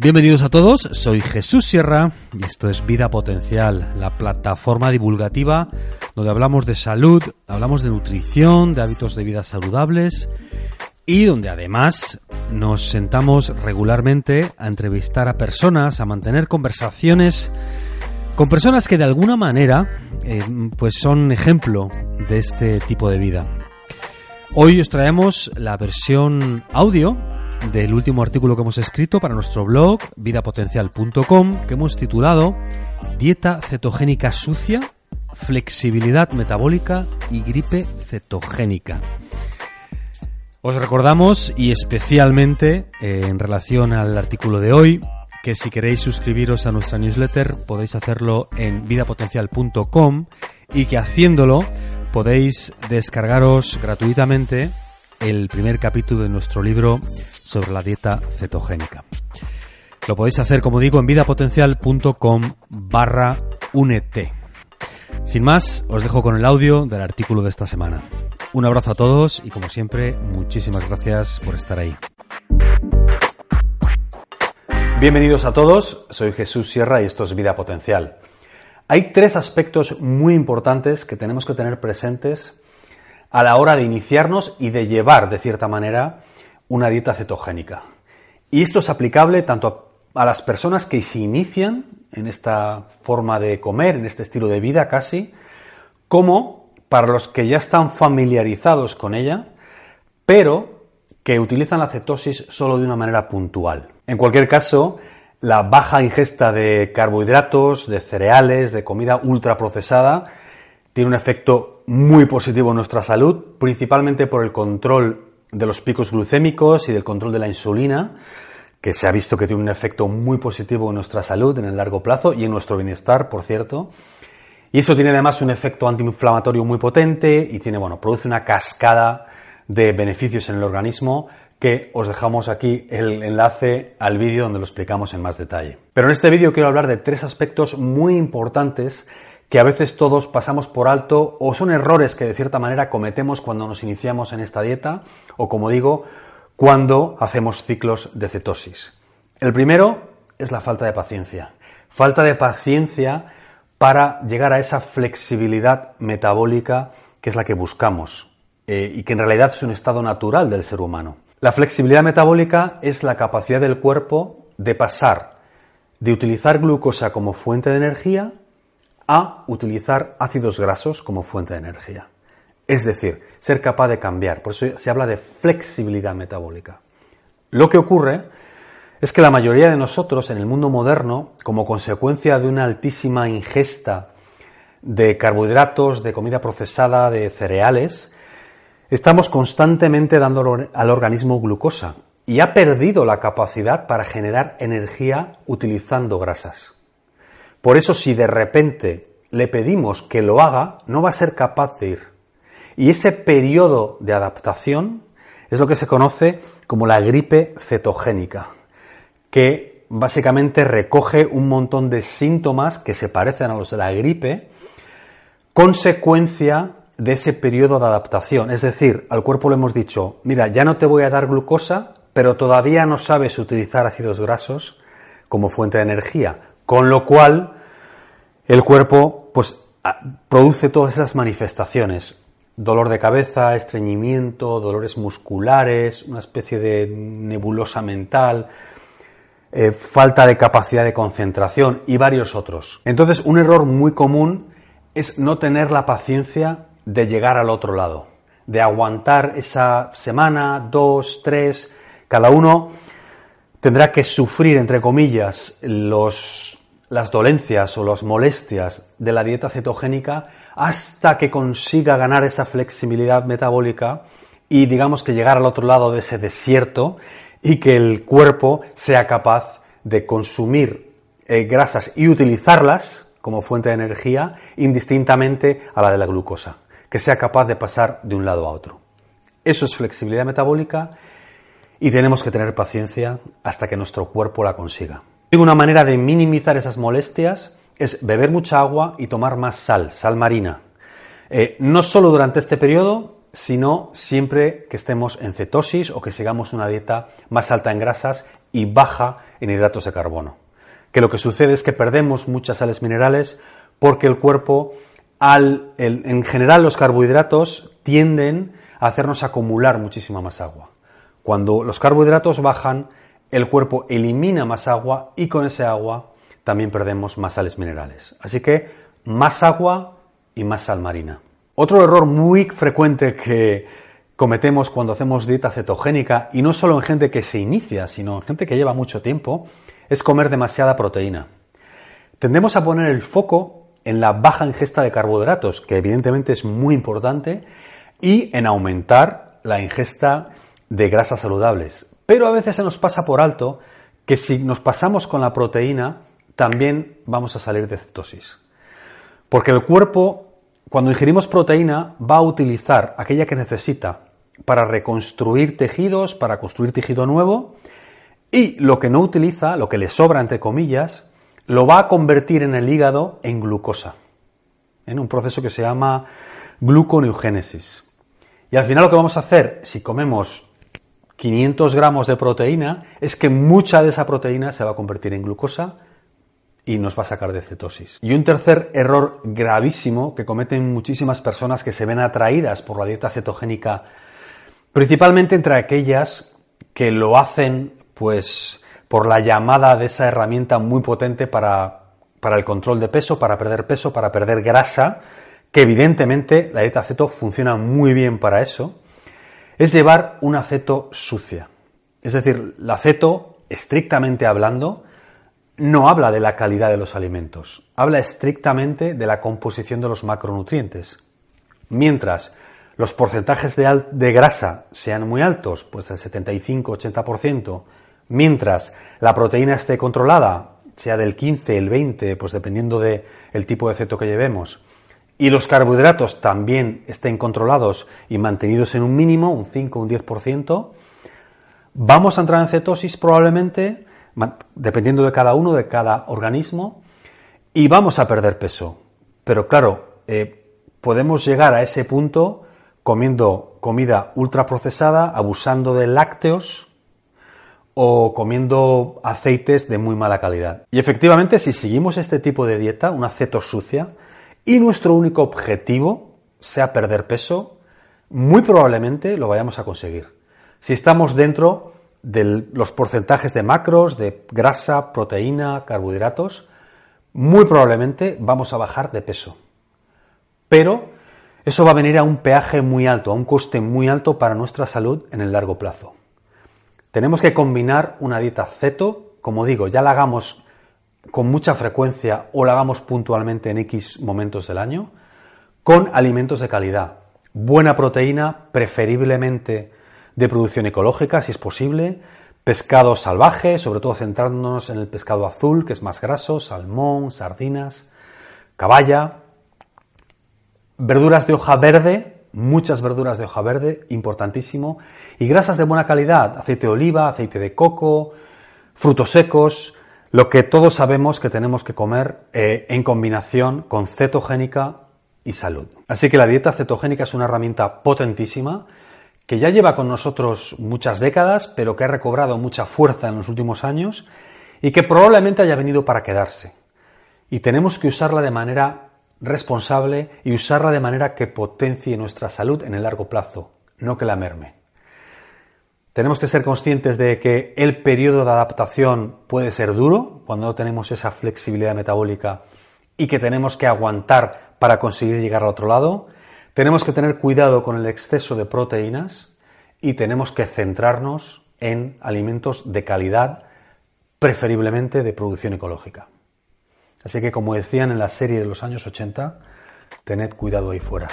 Bienvenidos a todos, soy Jesús Sierra y esto es Vida Potencial, la plataforma divulgativa donde hablamos de salud, hablamos de nutrición, de hábitos de vida saludables y donde además nos sentamos regularmente a entrevistar a personas, a mantener conversaciones con personas que de alguna manera eh, pues son ejemplo de este tipo de vida. Hoy os traemos la versión audio del último artículo que hemos escrito para nuestro blog vidapotencial.com que hemos titulado Dieta cetogénica sucia, flexibilidad metabólica y gripe cetogénica. Os recordamos y especialmente eh, en relación al artículo de hoy que si queréis suscribiros a nuestra newsletter podéis hacerlo en vidapotencial.com y que haciéndolo podéis descargaros gratuitamente el primer capítulo de nuestro libro sobre la dieta cetogénica. Lo podéis hacer, como digo, en vidapotencial.com barra únete. Sin más, os dejo con el audio del artículo de esta semana. Un abrazo a todos y como siempre, muchísimas gracias por estar ahí. Bienvenidos a todos, soy Jesús Sierra y esto es Vida Potencial. Hay tres aspectos muy importantes que tenemos que tener presentes a la hora de iniciarnos y de llevar, de cierta manera, una dieta cetogénica. Y esto es aplicable tanto a las personas que se inician en esta forma de comer, en este estilo de vida casi, como para los que ya están familiarizados con ella, pero que utilizan la cetosis solo de una manera puntual. En cualquier caso, la baja ingesta de carbohidratos, de cereales, de comida ultraprocesada, tiene un efecto muy positivo en nuestra salud, principalmente por el control de los picos glucémicos y del control de la insulina, que se ha visto que tiene un efecto muy positivo en nuestra salud en el largo plazo y en nuestro bienestar, por cierto. Y eso tiene además un efecto antiinflamatorio muy potente y tiene, bueno, produce una cascada de beneficios en el organismo que os dejamos aquí el enlace al vídeo donde lo explicamos en más detalle. Pero en este vídeo quiero hablar de tres aspectos muy importantes que a veces todos pasamos por alto o son errores que de cierta manera cometemos cuando nos iniciamos en esta dieta o como digo, cuando hacemos ciclos de cetosis. El primero es la falta de paciencia. Falta de paciencia para llegar a esa flexibilidad metabólica que es la que buscamos eh, y que en realidad es un estado natural del ser humano. La flexibilidad metabólica es la capacidad del cuerpo de pasar de utilizar glucosa como fuente de energía a utilizar ácidos grasos como fuente de energía. Es decir, ser capaz de cambiar. Por eso se habla de flexibilidad metabólica. Lo que ocurre es que la mayoría de nosotros en el mundo moderno, como consecuencia de una altísima ingesta de carbohidratos, de comida procesada, de cereales, estamos constantemente dando al organismo glucosa y ha perdido la capacidad para generar energía utilizando grasas. Por eso si de repente le pedimos que lo haga, no va a ser capaz de ir. Y ese periodo de adaptación es lo que se conoce como la gripe cetogénica, que básicamente recoge un montón de síntomas que se parecen a los de la gripe, consecuencia de ese periodo de adaptación. Es decir, al cuerpo le hemos dicho, mira, ya no te voy a dar glucosa, pero todavía no sabes utilizar ácidos grasos como fuente de energía. Con lo cual, el cuerpo pues produce todas esas manifestaciones. Dolor de cabeza, estreñimiento, dolores musculares, una especie de nebulosa mental, eh, falta de capacidad de concentración y varios otros. Entonces, un error muy común es no tener la paciencia de llegar al otro lado, de aguantar esa semana, dos, tres, cada uno tendrá que sufrir, entre comillas, los, las dolencias o las molestias de la dieta cetogénica hasta que consiga ganar esa flexibilidad metabólica y digamos que llegar al otro lado de ese desierto y que el cuerpo sea capaz de consumir eh, grasas y utilizarlas como fuente de energía indistintamente a la de la glucosa, que sea capaz de pasar de un lado a otro. Eso es flexibilidad metabólica y tenemos que tener paciencia hasta que nuestro cuerpo la consiga. Una manera de minimizar esas molestias es beber mucha agua y tomar más sal, sal marina. Eh, no solo durante este periodo, sino siempre que estemos en cetosis o que sigamos una dieta más alta en grasas y baja en hidratos de carbono. Que lo que sucede es que perdemos muchas sales minerales porque el cuerpo, al, en general los carbohidratos tienden a hacernos acumular muchísima más agua. Cuando los carbohidratos bajan, el cuerpo elimina más agua y con ese agua también perdemos más sales minerales. Así que más agua y más sal marina. Otro error muy frecuente que cometemos cuando hacemos dieta cetogénica, y no solo en gente que se inicia, sino en gente que lleva mucho tiempo, es comer demasiada proteína. Tendemos a poner el foco en la baja ingesta de carbohidratos, que evidentemente es muy importante, y en aumentar la ingesta de grasas saludables. Pero a veces se nos pasa por alto que si nos pasamos con la proteína, también vamos a salir de cetosis. Porque el cuerpo, cuando ingerimos proteína, va a utilizar aquella que necesita para reconstruir tejidos, para construir tejido nuevo, y lo que no utiliza, lo que le sobra, entre comillas, lo va a convertir en el hígado en glucosa, en un proceso que se llama gluconeogénesis. Y al final lo que vamos a hacer, si comemos 500 gramos de proteína, es que mucha de esa proteína se va a convertir en glucosa y nos va a sacar de cetosis. Y un tercer error gravísimo que cometen muchísimas personas que se ven atraídas por la dieta cetogénica, principalmente entre aquellas que lo hacen pues por la llamada de esa herramienta muy potente para, para el control de peso, para perder peso, para perder grasa, que evidentemente la dieta ceto funciona muy bien para eso, es llevar una ceto sucia. Es decir, la ceto, estrictamente hablando, no habla de la calidad de los alimentos, habla estrictamente de la composición de los macronutrientes. Mientras los porcentajes de, grasa sean muy altos, pues el 75-80%, mientras la proteína esté controlada, sea del 15, el 20, pues dependiendo del el tipo de ceto que llevemos, y los carbohidratos también estén controlados y mantenidos en un mínimo, un 5, un 10%, vamos a entrar en cetosis probablemente, dependiendo de cada uno, de cada organismo, y vamos a perder peso. Pero claro, eh, podemos llegar a ese punto comiendo comida ultraprocesada, abusando de lácteos o comiendo aceites de muy mala calidad. Y efectivamente, si seguimos este tipo de dieta, una ceto sucia, y nuestro único objetivo sea perder peso, muy probablemente lo vayamos a conseguir. Si estamos dentro de los porcentajes de macros, de grasa, proteína, carbohidratos, muy probablemente vamos a bajar de peso. Pero eso va a venir a un peaje muy alto, a un coste muy alto para nuestra salud en el largo plazo. Tenemos que combinar una dieta ceto, como digo, ya la hagamos con mucha frecuencia o la hagamos puntualmente en X momentos del año, con alimentos de calidad. Buena proteína, preferiblemente de producción ecológica, si es posible, pescado salvaje, sobre todo centrándonos en el pescado azul, que es más graso, salmón, sardinas, caballa, verduras de hoja verde, muchas verduras de hoja verde, importantísimo, y grasas de buena calidad, aceite de oliva, aceite de coco, frutos secos, lo que todos sabemos que tenemos que comer eh, en combinación con cetogénica y salud. Así que la dieta cetogénica es una herramienta potentísima que ya lleva con nosotros muchas décadas, pero que ha recobrado mucha fuerza en los últimos años y que probablemente haya venido para quedarse. Y tenemos que usarla de manera responsable y usarla de manera que potencie nuestra salud en el largo plazo, no que la merme. Tenemos que ser conscientes de que el periodo de adaptación puede ser duro cuando no tenemos esa flexibilidad metabólica y que tenemos que aguantar para conseguir llegar al otro lado. Tenemos que tener cuidado con el exceso de proteínas y tenemos que centrarnos en alimentos de calidad, preferiblemente de producción ecológica. Así que como decían en la serie de los años 80, tened cuidado ahí fuera.